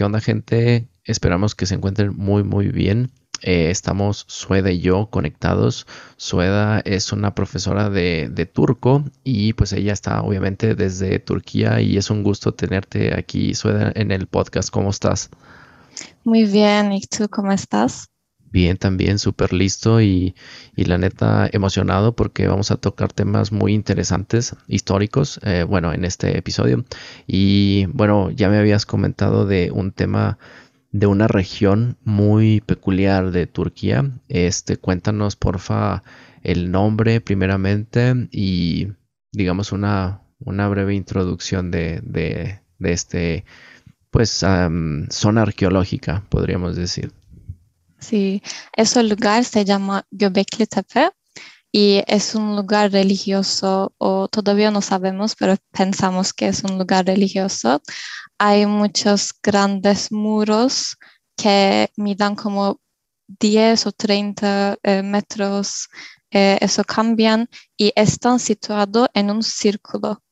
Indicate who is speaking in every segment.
Speaker 1: ¿Qué onda gente? Esperamos que se encuentren muy muy bien. Eh, estamos Sueda y yo conectados. Sueda es una profesora de, de, turco y pues ella está obviamente desde Turquía y es un gusto tenerte aquí, Sueda, en el podcast. ¿Cómo estás?
Speaker 2: Muy bien, ¿y tú cómo estás?
Speaker 1: Bien, también súper listo y, y, la neta emocionado porque vamos a tocar temas muy interesantes, históricos, eh, bueno, en este episodio. Y bueno, ya me habías comentado de un tema de una región muy peculiar de Turquía. Este, cuéntanos, porfa, el nombre primeramente y digamos una, una breve introducción de, de, de este, pues, um, zona arqueológica, podríamos decir.
Speaker 2: Sí, ese lugar se llama Göbekli Tepe y es un lugar religioso o todavía no sabemos, pero pensamos que es un lugar religioso hay muchos grandes muros que midan como 10 o 30 eh, metros, eh, eso cambian y están situados en un círculo.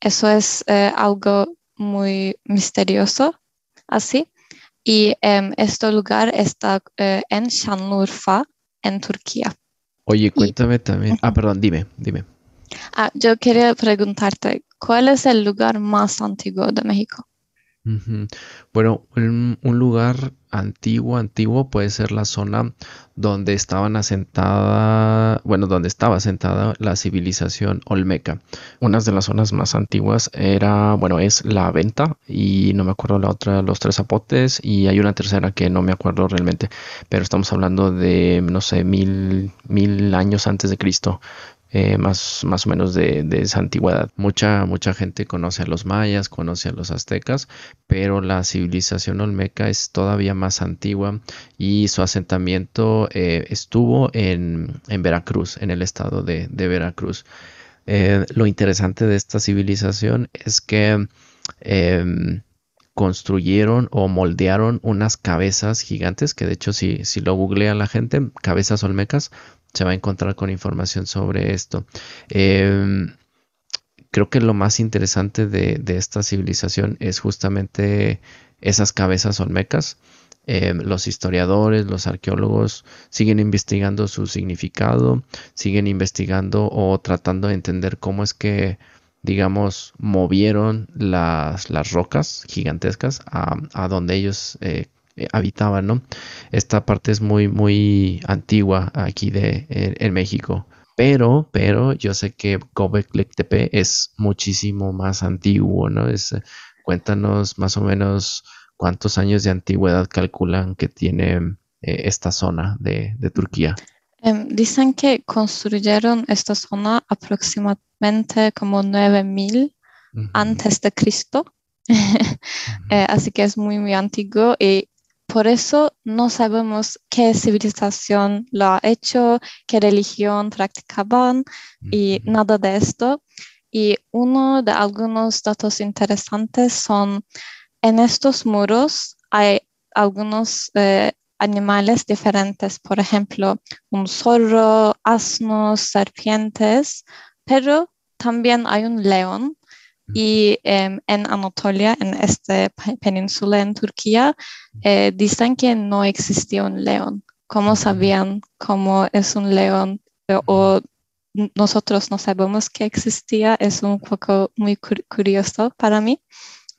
Speaker 2: Eso es eh, algo muy misterioso, así. Y em, este lugar está en Şanlıurfa, en Turquía.
Speaker 1: Oye, cuéntame también. Ah, perdón, dime, dime.
Speaker 2: Ah, yo quería preguntarte, ¿cuál es el lugar más antiguo de México?
Speaker 1: Bueno, un, un lugar antiguo, antiguo puede ser la zona donde estaban asentada, bueno, donde estaba asentada la civilización olmeca. Una de las zonas más antiguas era, bueno, es la Venta y no me acuerdo la otra, los Tres Zapotes y hay una tercera que no me acuerdo realmente, pero estamos hablando de, no sé, mil, mil años antes de Cristo. Eh, más, más o menos de, esa antigüedad. Mucha, mucha gente conoce a los mayas, conoce a los aztecas, pero la civilización olmeca es todavía más antigua y su asentamiento eh, estuvo en, Veracruz, en el estado de, Veracruz. Eh, lo interesante de esta civilización es que em, construyeron o moldearon unas cabezas gigantes, que de hecho si, si lo googlea la gente, cabezas olmecas, se va a encontrar con información sobre esto. Em, creo que lo más interesante de, esta civilización es justamente esas cabezas olmecas. Em, los historiadores, los arqueólogos siguen investigando su significado, siguen investigando o tratando de entender cómo es que, digamos, movieron las, rocas gigantescas a, a donde ellos eh, eh, habitaban, ¿no? Esta parte es muy, muy antigua aquí de, en, México. Pero, pero yo sé que Gobekli Tepe es muchísimo más antiguo, ¿no? Es, cuéntanos más o menos cuántos años de antigüedad calculan que tiene eh, esta zona de, Turquía.
Speaker 2: Em, dicen que construyeron esta zona aproximadamente como 9000 antes de Cristo. Eh, así que es muy, muy antiguo y por eso no sabemos qué civilización lo ha hecho, qué religión practicaban y nada de esto. Y uno de algunos datos interesantes son, en estos muros hay algunos eh, animales diferentes, por ejemplo, un zorro, asnos, serpientes, pero también hay un león y em, en Anatolia, en esta península en Turquía, eh, dicen que no existía un león. ¿Cómo sabían cómo es un león? O nosotros no sabemos que existía. Es un poco muy curioso para mí.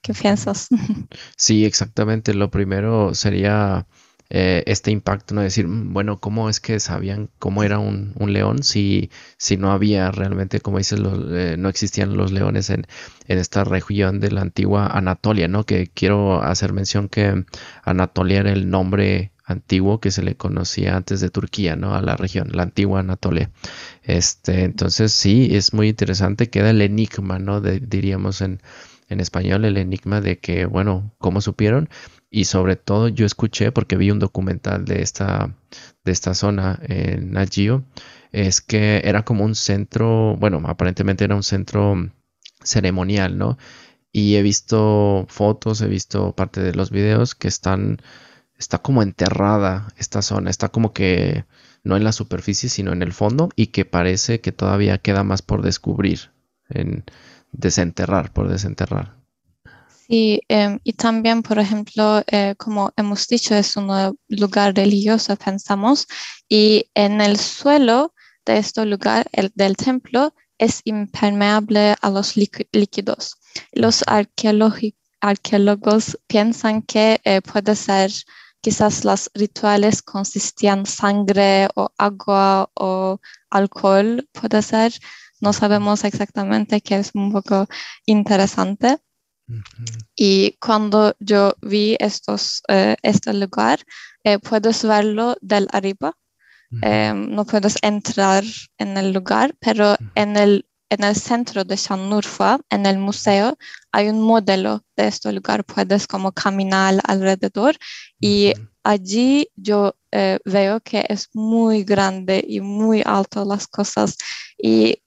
Speaker 2: ¿Qué piensas?
Speaker 1: Sí, exactamente. Lo primero sería eh, este impacto, ¿no? Decir, mm, bueno, ¿cómo es que sabían cómo era un, león si, si no había realmente, como dices, eh, no existían los leones en, en, esta región de la antigua Anatolia, ¿no? Que quiero hacer mención que Anatolia era el nombre antiguo que se le conocía antes de Turquía, ¿no? A la región, la antigua Anatolia. Este, entonces sí, es muy interesante, queda el enigma, ¿no? diríamos en, en español, el enigma de que, bueno, ¿cómo supieron? Y sobre todo yo escuché porque vi un documental de esta, de esta zona en Nagio, es que era como un centro, bueno, aparentemente era un centro ceremonial, ¿no? Y he visto fotos, he visto parte de los videos que están, está como enterrada esta zona, está como que no en la superficie, sino en el fondo y que parece que todavía queda más por descubrir, en desenterrar, por desenterrar.
Speaker 2: Sí, em, y también, por ejemplo, eh, como hemos dicho, es un lugar religioso, pensamos, y en el suelo de este lugar, el, del templo, es impermeable a los líquidos. Los arqueólogos piensan que eh, puede ser quizás los rituales consistían sangre o agua o alcohol, puede ser. No sabemos exactamente, que es un poco interesante. Y cuando yo vi estos, eh, este lugar, eh, puedes verlo del arriba. Em, no puedes entrar en el lugar, pero en el, en el centro de Shanurfa, en el museo, hay un modelo de este lugar. Puedes como caminar alrededor y allí yo eh, veo que es muy grande y muy alto las cosas. Y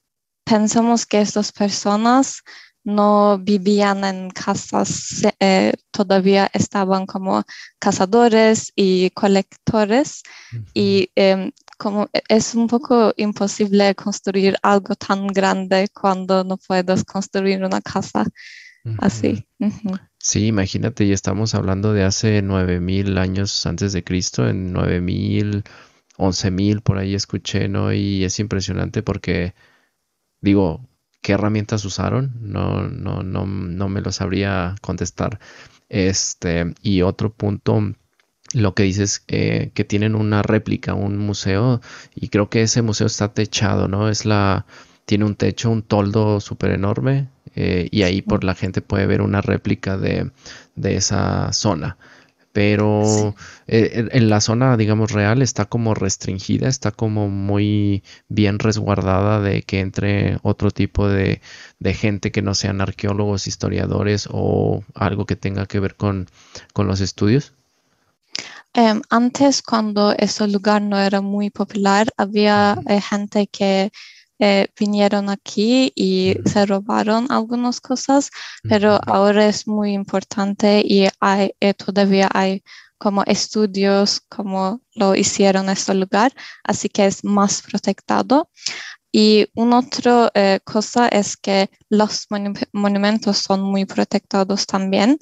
Speaker 2: pensamos que estas personas no vivían en casas, eh, todavía estaban como cazadores y colectores y em, como e, es un poco imposible construir algo tan grande cuando no puedes construir una casa así.
Speaker 1: Sí, imagínate, y estamos hablando de hace 9000 años antes de Cristo, en 9000, 11000 por ahí escuché, ¿no? Y es impresionante porque digo, qué herramientas usaron, no, no, no, no me lo sabría contestar. Este, y otro punto, lo que dices, eh, que tienen una réplica, un museo, y creo que ese museo está techado, ¿no? Es la, tiene un techo, un toldo súper enorme, eh, y ahí por la gente puede ver una réplica de, de esa zona pero eh, en la zona, digamos, real está como restringida, está como muy bien resguardada de que entre otro tipo de, gente que no sean arqueólogos, historiadores o algo que tenga que ver con, los estudios.
Speaker 2: Em, antes, cuando ese lugar no era muy popular, había eh, gente que eh, vinieron aquí y se robaron algunas cosas, pero ahora es muy importante y hay, eh, todavía hay como estudios como lo hicieron en este lugar, así que es más protegido. Y una otra eh, cosa es que los monumentos son muy protegidos también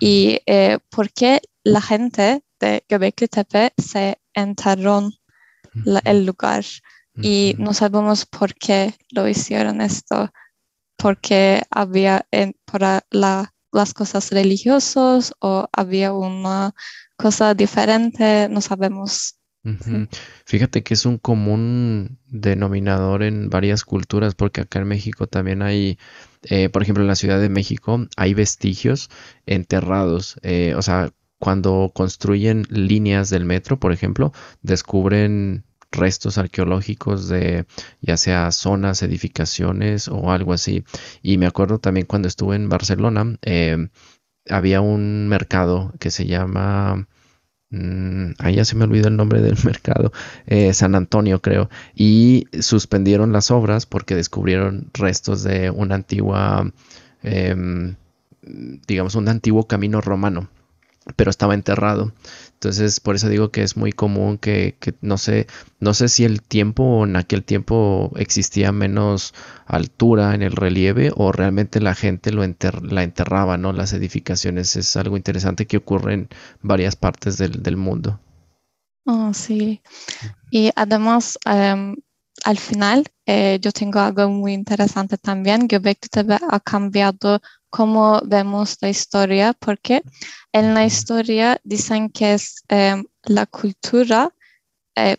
Speaker 2: y porque la gente de Göbekli Tepe se enterró el lugar y no sabemos por qué lo hicieron esto, porque había en, para las cosas religiosas o había una cosa diferente, no sabemos.
Speaker 1: Fíjate que es un común denominador en varias culturas, porque acá en México también hay, eh, por ejemplo, en la Ciudad de México hay vestigios enterrados, eh, o sea, cuando construyen líneas del metro, por ejemplo, descubren restos arqueológicos de ya sea zonas, edificaciones o algo así. Y me acuerdo también cuando estuve en Barcelona, eh, había un mercado que se llama... Mm, ahí ya se me olvidó el nombre del mercado, eh, San Antonio creo, y suspendieron las obras porque descubrieron restos de una antigua, em, digamos, un antiguo camino romano, pero estaba enterrado. Entonces, por eso digo que es muy común que, no sé, no sé si el tiempo en aquel tiempo existía menos altura en el relieve o realmente la gente lo la enterraba, ¿no? Las edificaciones es algo interesante que ocurre en varias partes del, mundo.
Speaker 2: Oh, sí. Y además, em, al final, eh, yo tengo algo muy interesante también. Göbekli Tepe ha cambiado cómo vemos la historia, porque en la historia dicen que es em, la cultura, eh,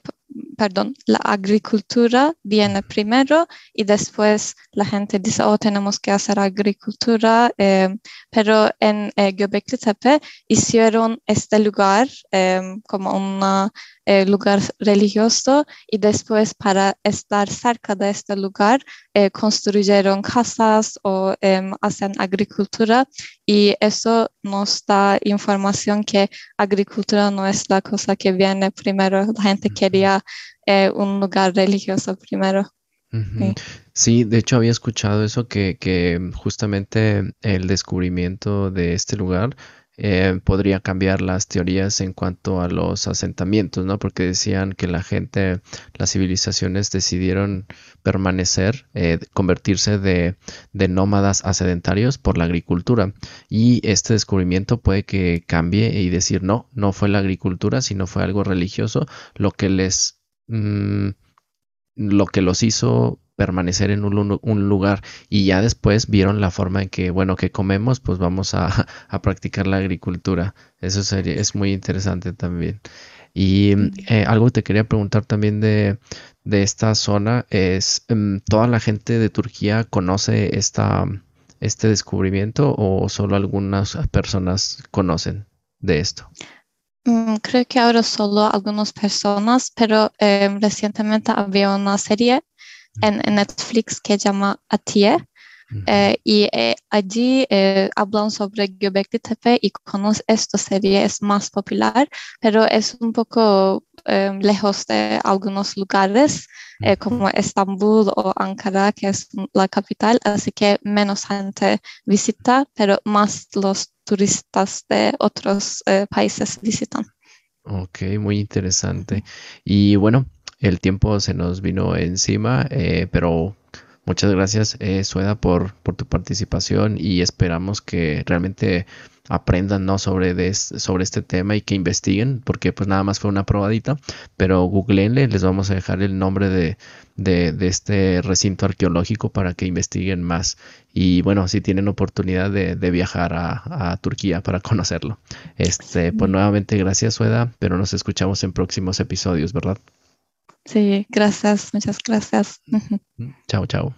Speaker 2: perdón, la agricultura viene primero y después la gente dice, oh, tenemos que hacer agricultura, em, pero en eh, Göbekli Tepe hicieron este lugar em, como un eh, lugar religioso y después para estar cerca de este lugar eh, construyeron casas o em, hacen agricultura y eso nos da información que agricultura no es la cosa que viene primero, la gente quería eh, un lugar religioso primero.
Speaker 1: Sí, de hecho había escuchado eso que, que justamente el descubrimiento de este lugar eh, podría cambiar las teorías en cuanto a los asentamientos, ¿no? Porque decían que la gente, las civilizaciones decidieron permanecer, eh, convertirse de, de, nómadas a sedentarios por la agricultura. Y este descubrimiento puede que cambie y decir, no, no fue la agricultura, sino fue algo religioso lo que les... Mm, lo que los hizo permanecer en un, lugar y ya después vieron la forma en que, bueno, que comemos, pues vamos a, practicar la agricultura. Eso sería, es muy interesante también. Y eh, algo te quería preguntar también de, esta zona es, em, ¿toda la gente de Turquía conoce esta, este descubrimiento o solo algunas personas conocen de esto?
Speaker 2: Mm, creo que ahora solo algunas personas, pero em, recientemente había una serie en, Netflix que se llama Atiye. Eh, y eh, allí eh, hablan sobre Göbekli Tepe y con esta serie es más popular, pero es un poco lejos de algunos lugares como Estambul o Ankara, que es la capital, así que menos gente visita, pero más los turistas de otros países visitan.
Speaker 1: Ok, muy interesante. Y bueno, el tiempo se nos vino encima, eh, pero muchas gracias, eh, Sueda, por, por tu participación y esperamos que realmente aprendan ¿no? sobre, sobre este tema y que investiguen, porque pues nada más fue una probadita, pero googleenle, les vamos a dejar el nombre de, de, este recinto arqueológico para que investiguen más. Y bueno, si tienen oportunidad de, de viajar a, a, Turquía para conocerlo. Este, pues nuevamente gracias, Sueda, pero nos escuchamos en próximos episodios, ¿verdad?
Speaker 2: Sí, gracias, muchas gracias.
Speaker 1: Chao, chao.